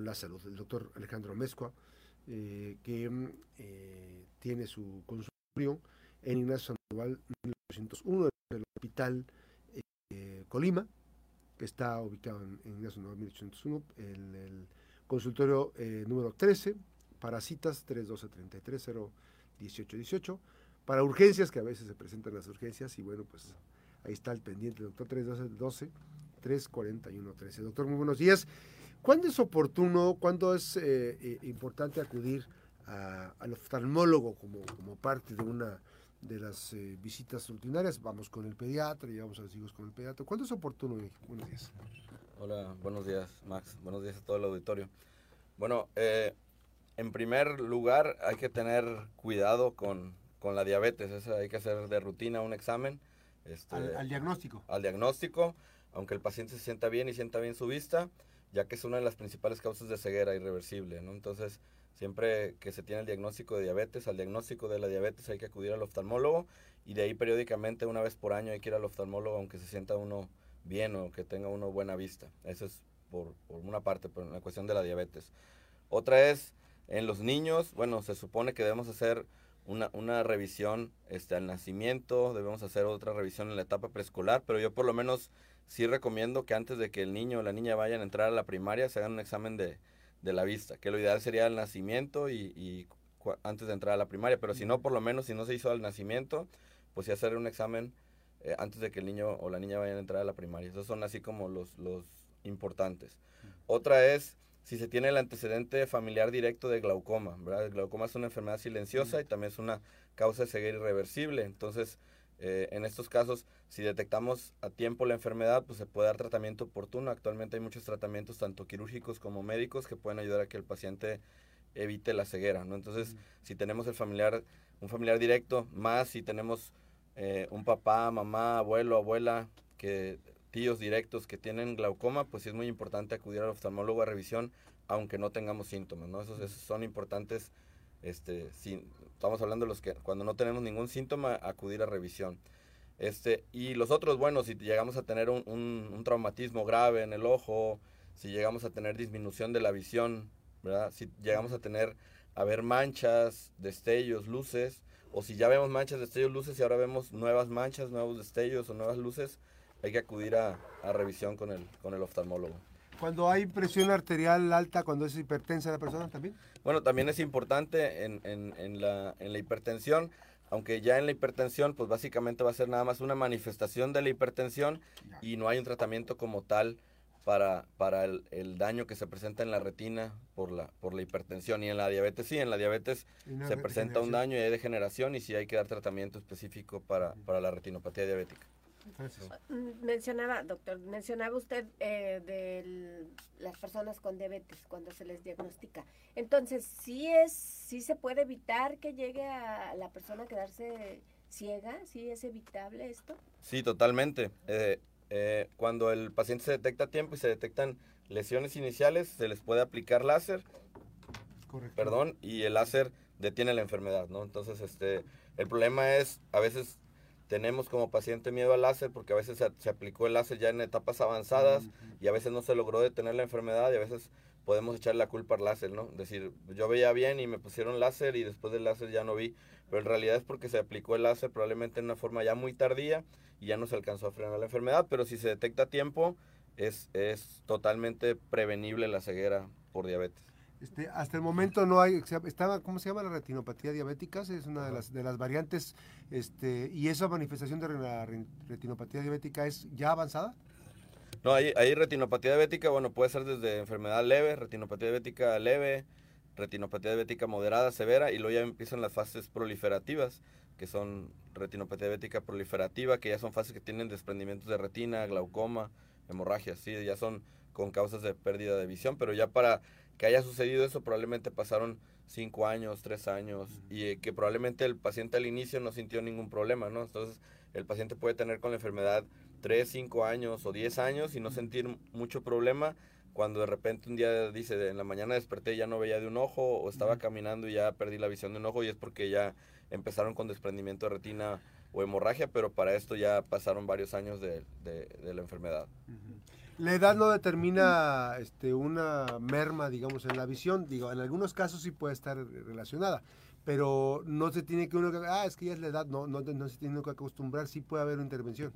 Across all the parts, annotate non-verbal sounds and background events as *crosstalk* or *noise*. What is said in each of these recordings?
la salud. El doctor Alejandro Mezcua, eh, que mm, eh, tiene su consultorio en Ignacio Sandoval 1901 del Hospital eh, Colima, que está ubicado en, Ignacio Sandoval 1801, el, el consultorio número 13, para citas 312 33 18 18 para urgencias, que a veces se presentan las urgencias, y bueno, pues ahí está el pendiente, doctor 312 12 341 13. Doctor, muy buenos días. ¿Cuándo es oportuno, cuándo es eh, eh, importante acudir al oftalmólogo como, como parte de una de las eh, visitas rutinarias? Vamos con el pediatra, llevamos a los hijos con el pediatra. ¿Cuándo es oportuno? Buenos días. Hola, buenos días, Max. Buenos días a todo el auditorio. Bueno, en primer lugar hay que tener cuidado con, con la diabetes. hay que hacer de rutina un examen. Este, al diagnóstico. Al diagnóstico, aunque el paciente se sienta bien y sienta bien su vista ya que es una de las principales causas de ceguera irreversible, ¿no? Entonces, siempre que se tiene el diagnóstico de diabetes, al diagnóstico de la diabetes hay que acudir al oftalmólogo y de ahí periódicamente, una vez por año, hay que ir al oftalmólogo aunque se sienta uno bien o que tenga uno buena vista. Eso es por, una parte, en la cuestión de la diabetes. Otra es, en los niños, bueno, se supone que debemos hacer una, una revisión este, al nacimiento, debemos hacer otra revisión en la etapa preescolar, pero yo por lo menos sí recomiendo que antes de que el niño o la niña vayan a entrar a la primaria se hagan un examen de, la vista, que lo ideal sería el nacimiento y, antes de entrar a la primaria, pero si no, por lo menos si no se hizo al nacimiento, pues sí hacer un examen eh, antes de que el niño o la niña vayan a entrar a la primaria. Esos son así como los, los importantes. Otra es si se tiene el antecedente familiar directo de glaucoma, ¿verdad? El glaucoma es una enfermedad silenciosa y también es una causa de ceguera irreversible. Entonces, eh, en estos casos, si detectamos a tiempo la enfermedad, pues se puede dar tratamiento oportuno. Actualmente hay muchos tratamientos, tanto quirúrgicos como médicos, que pueden ayudar a que el paciente evite la ceguera, ¿no? Entonces, si tenemos el familiar, un familiar directo, más si tenemos eh, un papá, mamá, abuelo, abuela, que tíos directos que tienen glaucoma, pues sí es muy importante acudir al oftalmólogo a revisión, aunque no tengamos síntomas, ¿no? Esos, esos son importantes este, estamos hablando de los que cuando no tenemos ningún síntoma, acudir a revisión. Este, y los otros, bueno, si llegamos a tener un, un, traumatismo grave en el ojo, si llegamos a tener disminución de la visión, ¿verdad? Si llegamos a tener, a ver manchas, destellos, luces, o si ya vemos manchas, destellos, luces y ahora vemos nuevas manchas, nuevos destellos o nuevas luces, hay que acudir a, a revisión con el, con el oftalmólogo. Cuando hay presión arterial alta, cuando es hipertensa la persona también. Bueno, también es importante en, en, la, en la hipertensión, aunque ya en la hipertensión, pues básicamente va a ser nada más una manifestación de la hipertensión y no hay un tratamiento como tal para, para el, daño que se presenta en la retina por la, por la hipertensión. Y en la diabetes sí, en la diabetes se presenta un daño y hay degeneración y sí hay que dar tratamiento específico para, para la retinopatía diabética. Mencionaba, doctor, mencionaba usted eh, de las personas con diabetes cuando se les diagnostica. Entonces, ¿sí, es, ¿sí se puede evitar que llegue a la persona a quedarse ciega? ¿Sí es evitable esto? Sí, totalmente. Eh, eh, cuando el paciente se detecta a tiempo y se detectan lesiones iniciales, se les puede aplicar láser. Correcto. Perdón, y el láser detiene la enfermedad, ¿no? Entonces, este, el problema es, a veces tenemos como paciente miedo al láser porque a veces se, aplicó el láser ya en etapas avanzadas y a veces no se logró detener la enfermedad y a veces podemos echar la culpa al láser, ¿no? Decir, yo veía bien y me pusieron láser y después del láser ya no vi, pero en realidad es porque se aplicó el láser probablemente en una forma ya muy tardía y ya no se alcanzó a frenar la enfermedad, pero si se detecta a tiempo es, es totalmente prevenible la ceguera por diabetes. Este, hasta el momento no hay, estaba, ¿cómo se llama la retinopatía diabética? Es una de las, de las variantes, este, y esa manifestación de la retinopatía diabética es ya avanzada. No, hay, hay retinopatía diabética, bueno, puede ser desde enfermedad leve, retinopatía diabética leve, retinopatía diabética moderada, severa, y luego ya empiezan las fases proliferativas, que son retinopatía diabética proliferativa, que ya son fases que tienen desprendimientos de retina, glaucoma, hemorragia, sí, ya son con causas de pérdida de visión, pero ya para que haya sucedido eso, probablemente pasaron cinco años, tres años, y que probablemente el paciente al inicio no sintió ningún problema, ¿no? Entonces, el paciente puede tener con la enfermedad tres, cinco años o diez años y no sentir mucho problema cuando de repente un día dice, en la mañana desperté y ya no veía de un ojo, o estaba caminando y ya perdí la visión de un ojo, y es porque ya empezaron con desprendimiento de retina o hemorragia, pero para esto ya pasaron varios años de, la enfermedad. La edad no determina este, una merma, digamos, en la visión. Digo, en algunos casos sí puede estar relacionada, pero no se tiene que uno, ah, es que ya es la edad, no, no, no se tiene que acostumbrar, sí puede haber una intervención.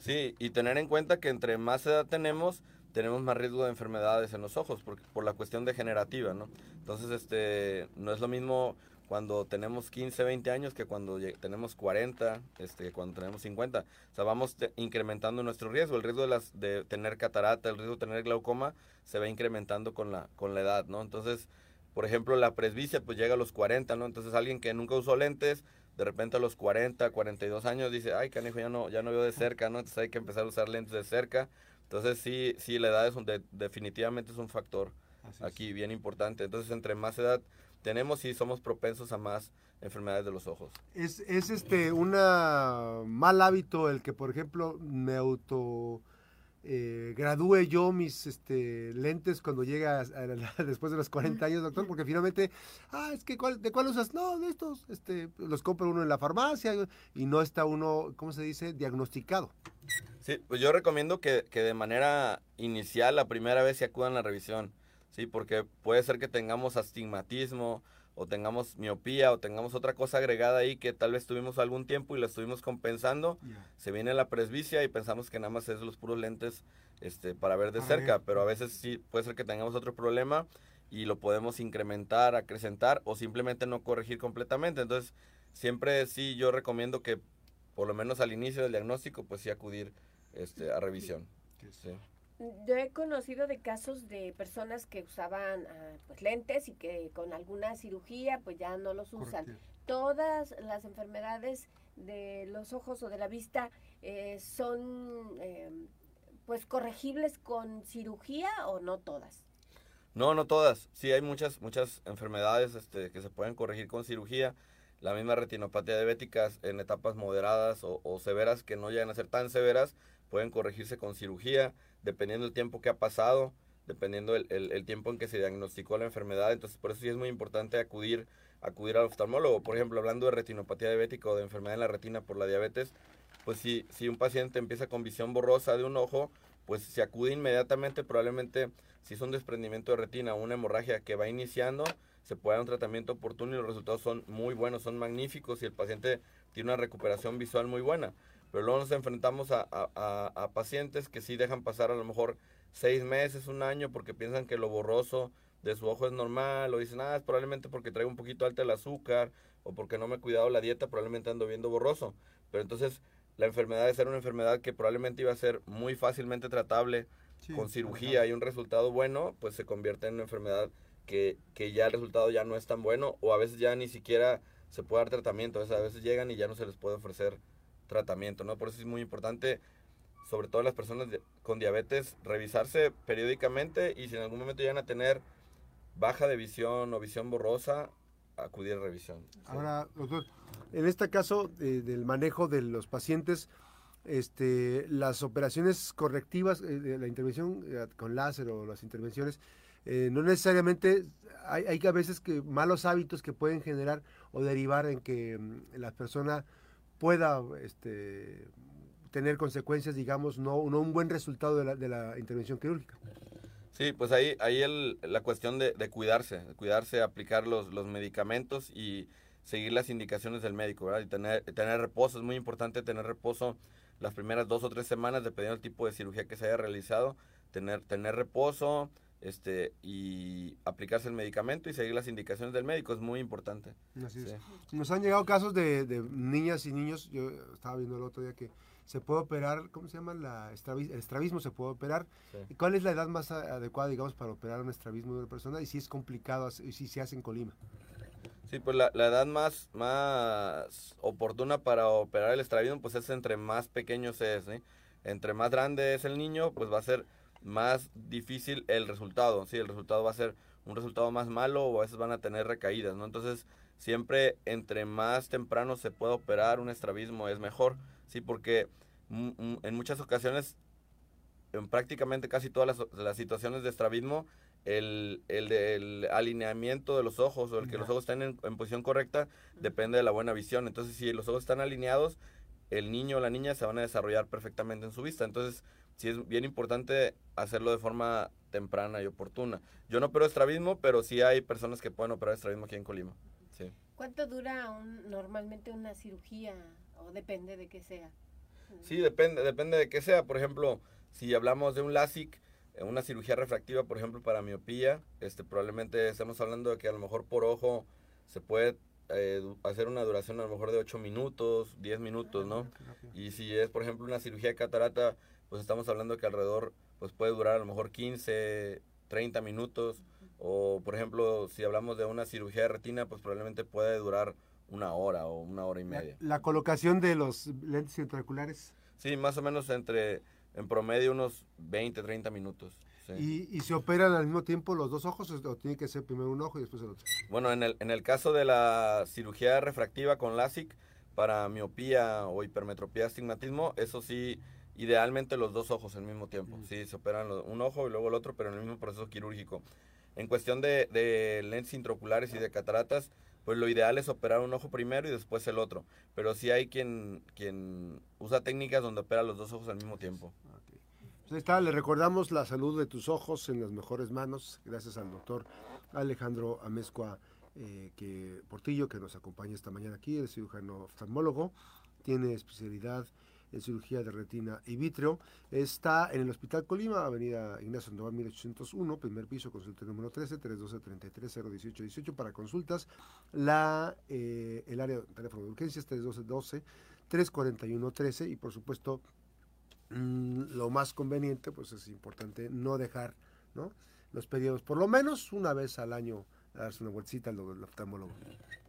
Sí, y tener en cuenta que entre más edad tenemos, tenemos más riesgo de enfermedades en los ojos por, por la cuestión degenerativa, ¿no? Entonces, este, no es lo mismo cuando tenemos 15, 20 años que cuando tenemos 40, este, cuando tenemos 50. O sea, vamos incrementando nuestro riesgo. El riesgo de, las, de tener catarata, el riesgo de tener glaucoma se va incrementando con la, con la edad, ¿no? Entonces, por ejemplo, la presbicia pues llega a los 40, ¿no? Entonces alguien que nunca usó lentes, de repente a los 40, 42 años dice, ay, canijo, ya no, ya no veo de cerca, ¿no? Entonces hay que empezar a usar lentes de cerca. Entonces sí, sí, la edad es un, definitivamente es un factor aquí bien importante. Entonces entre más edad tenemos, sí somos propensos a más enfermedades de los ojos. Es, es este un mal hábito el que, por ejemplo, me auto eh, gradúe yo mis este, lentes cuando llega *laughs* después de los 40 años, doctor, porque finalmente, ah, es que ¿de cuál usas? No, de estos, este, los compra uno en la farmacia y no está uno, ¿cómo se dice?, diagnosticado. Sí, pues yo recomiendo que, que de manera inicial, la primera vez se acudan a la revisión, ¿sí? Porque puede ser que tengamos astigmatismo o tengamos miopía o tengamos otra cosa agregada ahí que tal vez tuvimos algún tiempo y la estuvimos compensando, se viene la presbicia y pensamos que nada más es los puros lentes este, para ver de cerca, pero a veces sí puede ser que tengamos otro problema y lo podemos incrementar, acrecentar o simplemente no corregir completamente. Entonces, siempre sí yo recomiendo que por lo menos al inicio del diagnóstico, pues sí acudir este, a revisión. Sí. Yo he conocido de casos de personas que usaban ah, pues, lentes y que con alguna cirugía pues ya no los usan. Todas las enfermedades de los ojos o de la vista eh, son em, pues corregibles con cirugía o no todas. No, no todas. Sí hay muchas muchas enfermedades este, que se pueden corregir con cirugía. La misma retinopatía diabética en etapas moderadas o, o severas que no llegan a ser tan severas pueden corregirse con cirugía dependiendo del tiempo que ha pasado, dependiendo el, el, tiempo en que se diagnosticó la enfermedad. Entonces, por eso sí es muy importante acudir, acudir al oftalmólogo. Por ejemplo, hablando de retinopatía diabética o de enfermedad en la retina por la diabetes, pues si, si un paciente empieza con visión borrosa de un ojo, pues se acude inmediatamente, probablemente si es un desprendimiento de retina o una hemorragia que va iniciando, se puede dar un tratamiento oportuno y los resultados son muy buenos, son magníficos y el paciente tiene una recuperación visual muy buena. Pero luego nos enfrentamos a, a, pacientes que sí dejan pasar a lo mejor seis meses, un año, porque piensan que lo borroso de su ojo es normal, o dicen, ah, es probablemente porque traigo un poquito alto el azúcar, o porque no me he cuidado la dieta, probablemente ando viendo borroso. Pero entonces la enfermedad de ser una enfermedad que probablemente iba a ser muy fácilmente tratable con cirugía y un resultado bueno, pues se convierte en una enfermedad que, que ya el resultado ya no es tan bueno, o a veces ya ni siquiera se puede dar tratamiento, a veces llegan y ya no se les puede ofrecer tratamiento, ¿no? Por eso es muy importante, sobre todo las personas con diabetes, revisarse periódicamente y si en algún momento llegan a tener baja de visión o visión borrosa, acudir a revisión. Ahora, doctor, en este caso del manejo de los pacientes, este, las operaciones correctivas, eh, la intervención eh, con láser o las intervenciones, eh, no necesariamente hay, hay a veces que malos hábitos que pueden generar o derivar en que mm, la persona pueda este, tener consecuencias, digamos, no, no un buen resultado de la, de la intervención quirúrgica. Sí, pues ahí, ahí el, la cuestión de, cuidarse, cuidarse, aplicar los, los medicamentos y seguir las indicaciones del médico, ¿verdad? Y tener, tener reposo, es muy importante tener reposo las primeras dos o tres semanas, dependiendo del tipo de cirugía que se haya realizado, tener, tener reposo, este y aplicarse el medicamento y seguir las indicaciones del médico es muy importante. Nos han llegado casos de, niñas y niños, yo estaba viendo el otro día que se puede operar, ¿cómo se llama? La el estrabismo se puede operar. ¿Cuál es la edad más adecuada, digamos, para operar un estrabismo de una persona? Y si es complicado, y si se hace en Colima. Sí, pues la, la, edad más, más oportuna para operar el estrabismo, pues es entre más pequeños es, Entre más grande es el niño, pues va a ser más difícil el resultado, sí, el resultado va a ser un resultado más malo o a veces van a tener recaídas, ¿no? Entonces, siempre entre más temprano se pueda operar un estrabismo es mejor, sí, porque en muchas ocasiones, en prácticamente casi todas las, situaciones de estrabismo, el, el, alineamiento de los ojos o el que los ojos estén en, en, posición correcta depende de la buena visión. Entonces, si los ojos están alineados, el niño o la niña se van a desarrollar perfectamente en su vista. Entonces, sí es bien importante hacerlo de forma temprana y oportuna. Yo no opero estrabismo, pero sí hay personas que pueden operar estrabismo aquí en Colima. Sí. ¿Cuánto dura un, normalmente una cirugía o depende de qué sea? Sí, depende, depende de qué sea. Por ejemplo, si hablamos de un LASIK, eh, una cirugía refractiva, por ejemplo, para miopía, este, probablemente estamos hablando de que a lo mejor por ojo se puede eh, hacer una duración a lo mejor de 8 minutos, 10 minutos, ¿no? Y si es, por ejemplo, una cirugía de catarata, pues estamos hablando que alrededor pues puede durar a lo mejor 15, 30 minutos. O, por ejemplo, si hablamos de una cirugía de retina, pues probablemente puede durar una hora o una hora y media. ¿La, colocación de los lentes intraoculares? Sí, más o menos entre, en promedio, unos 20, 30 minutos. ¿Y, ¿Y, se operan al mismo tiempo los dos ojos o tiene que ser primero un ojo y después el otro? Bueno, en el, en el caso de la cirugía refractiva con LASIK, para miopía o hipermetropía astigmatismo, eso sí, idealmente los dos ojos al mismo tiempo. Sí, se operan un ojo y luego el otro, pero en el mismo proceso quirúrgico. En cuestión de, de lentes intraoculares y de cataratas, pues lo ideal es operar un ojo primero y después el otro. Pero sí hay quien, quien usa técnicas donde opera los dos ojos al mismo tiempo. Pues está, le recordamos la salud de tus ojos en las mejores manos, gracias al doctor Alejandro Amezcua eh, que, Portillo, que nos acompaña esta mañana aquí, el cirujano oftalmólogo, tiene especialidad en cirugía de retina y vítreo. Está en el Hospital Colima, Avenida Ignacio Sandoval 1801, primer piso, consulta número 13, 312 018 18 para consultas. La, eh, el área de teléfono de urgencias 312 12 341 13 y por supuesto Mm, lo más conveniente, pues es importante no dejar ¿no? los periodos, por lo menos una vez al año, darse una vueltita al oftalmólogo.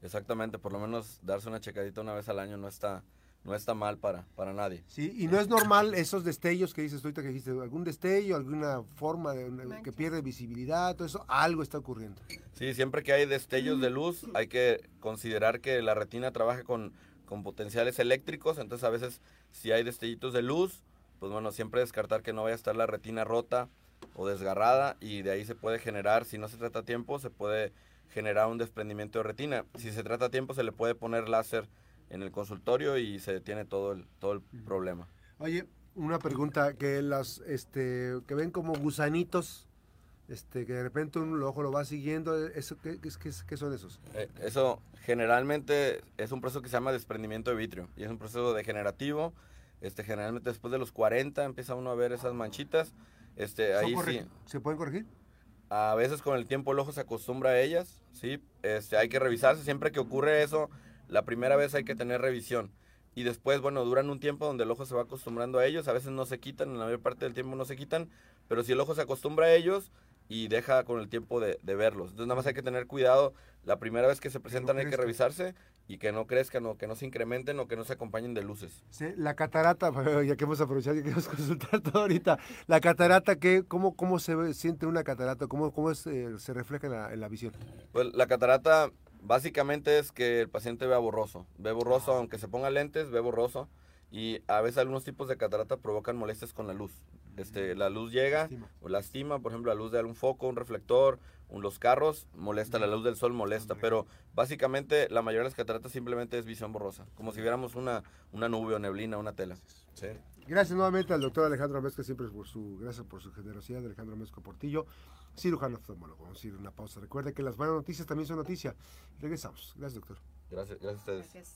Exactamente, por lo menos darse una checadita una vez al año no está, no está mal para, para nadie. Sí, y no es normal esos destellos que dices ahorita que dijiste, algún destello, alguna forma de, que pierde visibilidad, todo eso, algo está ocurriendo. Sí, siempre que hay destellos de luz, hay que considerar que la retina trabaja con, con potenciales eléctricos, entonces a veces si hay destellitos de luz, pues bueno, siempre descartar que no vaya a estar la retina rota o desgarrada y de ahí se puede generar, si no se trata a tiempo, se puede generar un desprendimiento de retina. Si se trata a tiempo, se le puede poner láser en el consultorio y se detiene todo el, todo el problema. Oye, una pregunta, que las, este, que ven como gusanitos, este, que de repente un ojo lo va siguiendo, ¿eso, qué, qué, son esos? Eh, eso generalmente es un proceso que se llama desprendimiento de vitrio y es un proceso degenerativo este, generalmente después de los 40 empieza uno a ver esas manchitas. Este, ahí sí. ¿Se pueden corregir? A veces con el tiempo el ojo se acostumbra a ellas, ¿sí? Este, hay que revisarse. Siempre que ocurre eso, la primera vez hay que tener revisión. Y después, bueno, duran un tiempo donde el ojo se va acostumbrando a ellos. A veces no se quitan, en la mayor parte del tiempo no se quitan. Pero si el ojo se acostumbra a ellos, y deja con el tiempo de, verlos. Entonces nada más hay que tener cuidado, la primera vez que se presentan hay que revisarse y que no crezcan o que no se incrementen o que no se acompañen de luces. Sí, la catarata, *laughs* ya que hemos aprovechado y queremos *laughs* consultar todo ahorita, la catarata, ¿qué, cómo, ¿cómo se siente una catarata? ¿Cómo, cómo eh, se refleja en la, en la, visión? Pues la catarata básicamente es que el paciente vea borroso, ve borroso, ah. aunque se ponga lentes, ve borroso y a veces algunos tipos de catarata provocan molestias con la luz. Este, la luz llega o lastima, por ejemplo, la luz de algún foco, un reflector, un, los carros, molesta, la luz del sol molesta, pero básicamente la mayoría de las cataratas simplemente es visión borrosa, como si viéramos una, una nube o neblina, una tela. Gracias nuevamente al doctor Alejandro Amezco, siempre por su, gracias por su generosidad, Alejandro Amezco Portillo, cirujano oftalmólogo. Vamos a ir a una pausa. Recuerde que las buenas noticias también son noticias. Regresamos. Gracias, doctor. Gracias, gracias a ustedes.